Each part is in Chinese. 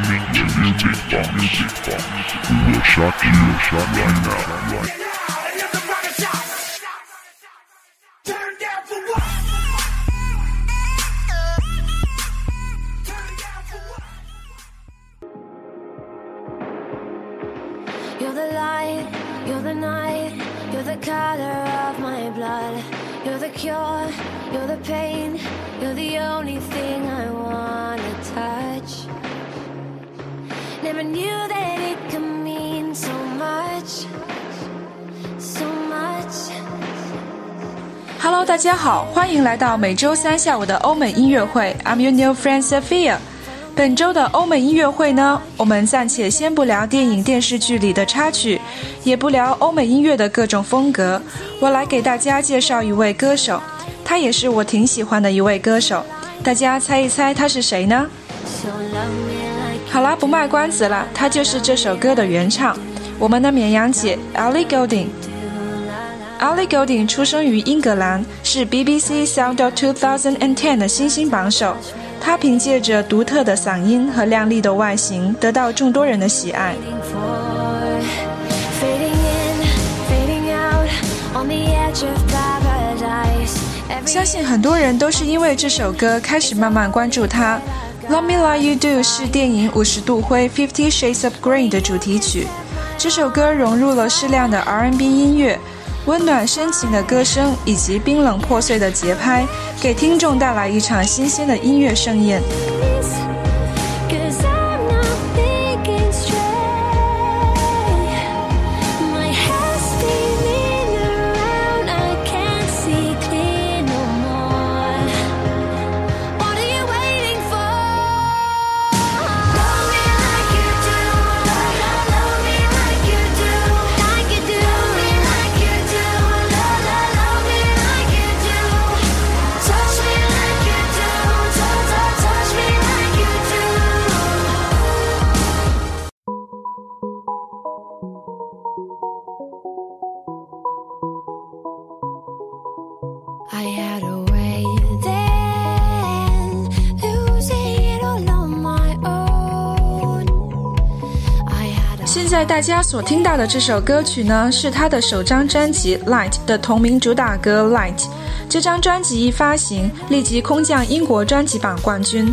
Listening to Music. We will shock you, you now. Right. You're the light, you're the night, you're the color of my blood. You're the cure, you're the pain, Hello，大家好，欢迎来到每周三下午的欧美音乐会。I'm your new friend Sophia。本周的欧美音乐会呢，我们暂且先不聊电影电视剧里的插曲，也不聊欧美音乐的各种风格。我来给大家介绍一位歌手，他也是我挺喜欢的一位歌手。大家猜一猜他是谁呢？好啦，不卖关子了，他就是这首歌的原唱，我们的绵羊姐 Ellie Goulding。Ellie Golding 出生于英格兰，是 BBC Sound of 2010的新星榜首。她凭借着独特的嗓音和靓丽的外形，得到众多人的喜爱。相信很多人都是因为这首歌开始慢慢关注她。Love Me Like You Do 是电影《五十度灰》（Fifty Shades of Grey） 的主题曲。这首歌融入了适量的 R&B 音乐，温暖深情的歌声以及冰冷破碎的节拍，给听众带来一场新鲜的音乐盛宴。在大家所听到的这首歌曲呢，是他的首张专辑《Light》的同名主打歌《Light》。这张专辑一发行，立即空降英国专辑榜冠军。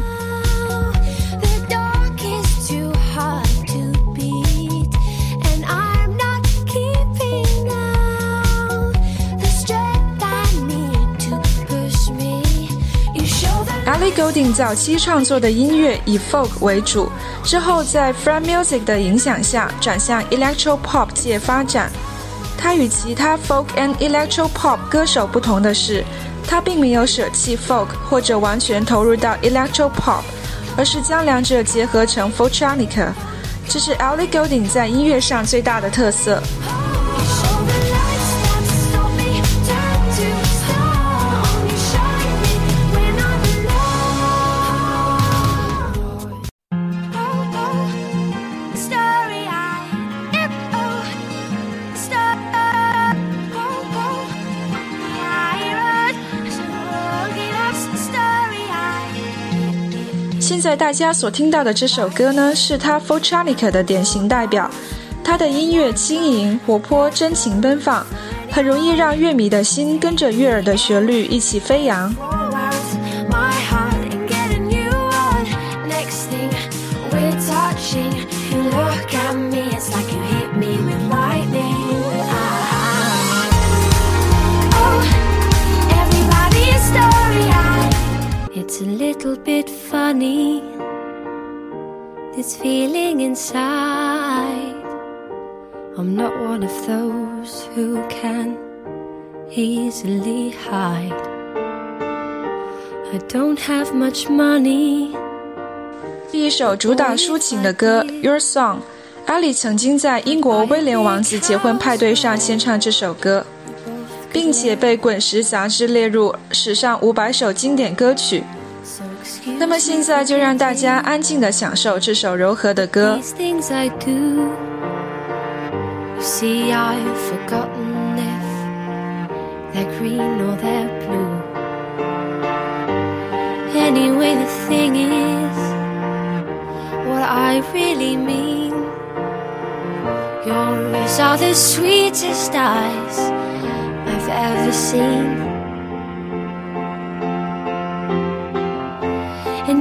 Golding 早期创作的音乐以 folk 为主，之后在 Fred Music 的影响下转向 electro pop 界发展。他与其他 folk and electro pop 歌手不同的是，他并没有舍弃 folk 或者完全投入到 electro pop，而是将两者结合成 f o l t r o n i c a。这是 Ellie Golding 在音乐上最大的特色。现在大家所听到的这首歌呢，是他 folktronica 的典型代表。他的音乐轻盈、活泼、真情奔放，很容易让乐迷的心跟着悦耳的旋律一起飞扬。Little bit funny, this feeling inside. I'm not one of those who can easily hide. I don't have much money. 第一首主打抒情的歌《Your Song》。阿里曾经在英国威廉王子结婚派对上献唱这首歌，并且被《滚石》杂志列入史上五百首经典歌曲。So excuse 那么现在就让大家安静地享受这首柔和的歌。 these things I do. You see, I've forgotten if they're green or they're blue. Anyway, the thing is, what I really mean. Yours are the sweetest eyes I've ever seen.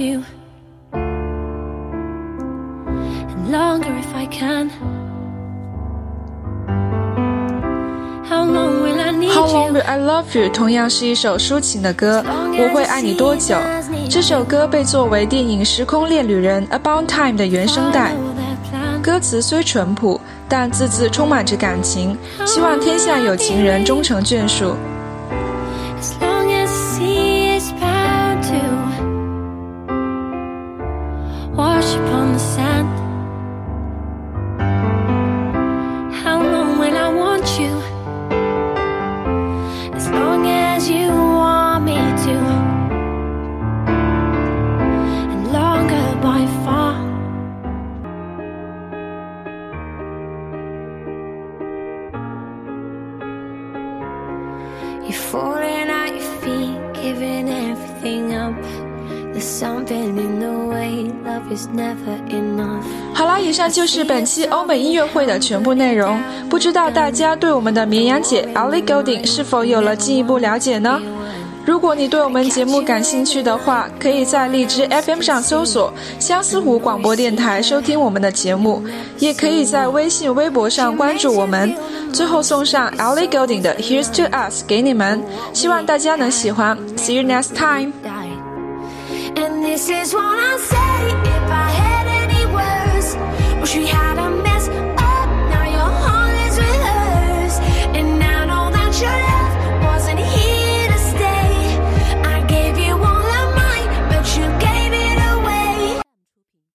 you. And longer if I can. How long will I need How Long you? Will I Love You 同样是一首抒情的歌，我会爱你多久？这首歌被作为电影《时空恋旅人》About Time 的原声带。歌词虽淳朴，但字字充满着感情，希望天下有情人终成眷属。Wash upon the sand. 好啦，以上就是本期欧美音乐会的全部内容。不知道大家对我们的绵羊姐 Ellie Goulding 是否有了进一步了解呢？如果你对我们节目感兴趣的话，可以在荔枝 FM 上搜索“相思湖广播电台”收听我们的节目，也可以在微信、微博上关注我们。最后送上 Ellie Goulding 的《Here's to Us》给你们，希望大家能喜欢。See you next time. This is what I say. If I